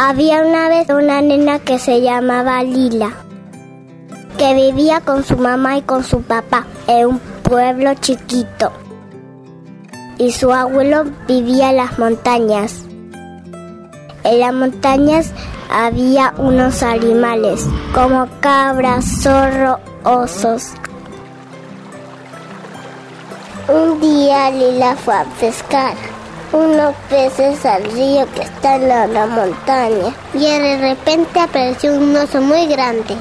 Había una vez una nena que se llamaba Lila, que vivía con su mamá y con su papá en un pueblo chiquito. Y su abuelo vivía en las montañas. En las montañas había unos animales como cabras, zorro, osos. Un día Lila fue a pescar unos peces al río que está en la, montaña y de repente apareció un oso muy grande.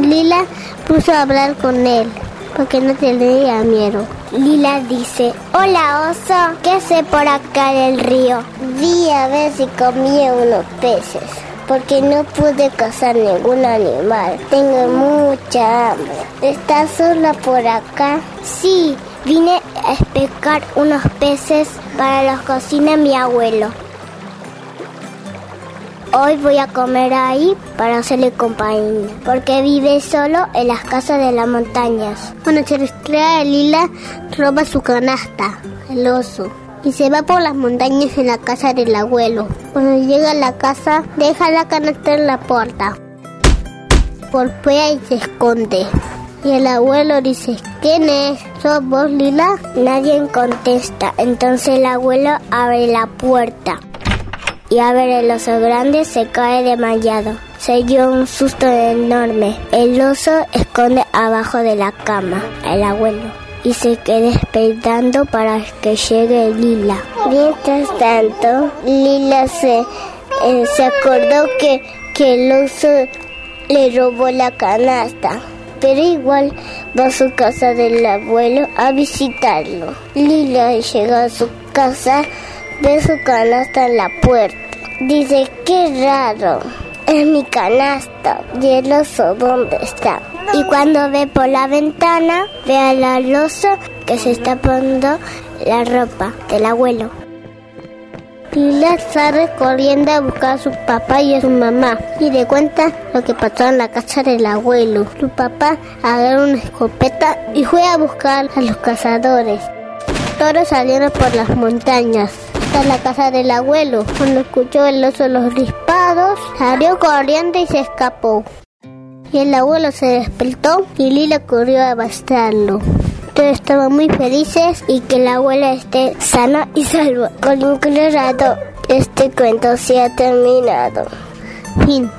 Lila puso a hablar con él porque no tenía miedo. Lila dice, hola oso, ¿qué hace por acá en el río? Vi a ver si comía unos peces porque no pude cazar ningún animal. Tengo mucha hambre. ¿Estás sola por acá? Sí, vine a pescar unos peces para los cocina mi abuelo. Hoy voy a comer ahí para hacerle compañía, porque vive solo en las casas de las montañas. Cuando se recrea, Lila roba su canasta, el oso y se va por las montañas en la casa del abuelo. Cuando llega a la casa, deja la canasta en la puerta. Golpea y se esconde. Y el abuelo dice, ¿quién es? ¿Sos vos, Lila? Nadie contesta. Entonces el abuelo abre la puerta. Y a ver el oso grande se cae desmayado. Se dio un susto enorme. El oso esconde abajo de la cama. El abuelo y se queda esperando para que llegue Lila. Mientras tanto, Lila se, eh, se acordó que, que el oso le robó la canasta, pero igual va a su casa del abuelo a visitarlo. Lila llega a su casa, ve su canasta en la puerta. Dice, qué raro, es mi canasta. ¿Y el oso dónde está? Y cuando ve por la ventana, ve a la losa que se está poniendo la ropa del abuelo. Lila sale corriendo a buscar a su papá y a su mamá y le cuenta lo que pasó en la casa del abuelo. Su papá agarró una escopeta y fue a buscar a los cazadores. Todos salieron por las montañas hasta la casa del abuelo. Cuando escuchó el oso los disparos, salió corriendo y se escapó y el abuelo se despertó y Lila corrió a abastarlo. Todos estaban muy felices y que la abuela esté sana y salva. Con un este cuento se ha terminado. Fin.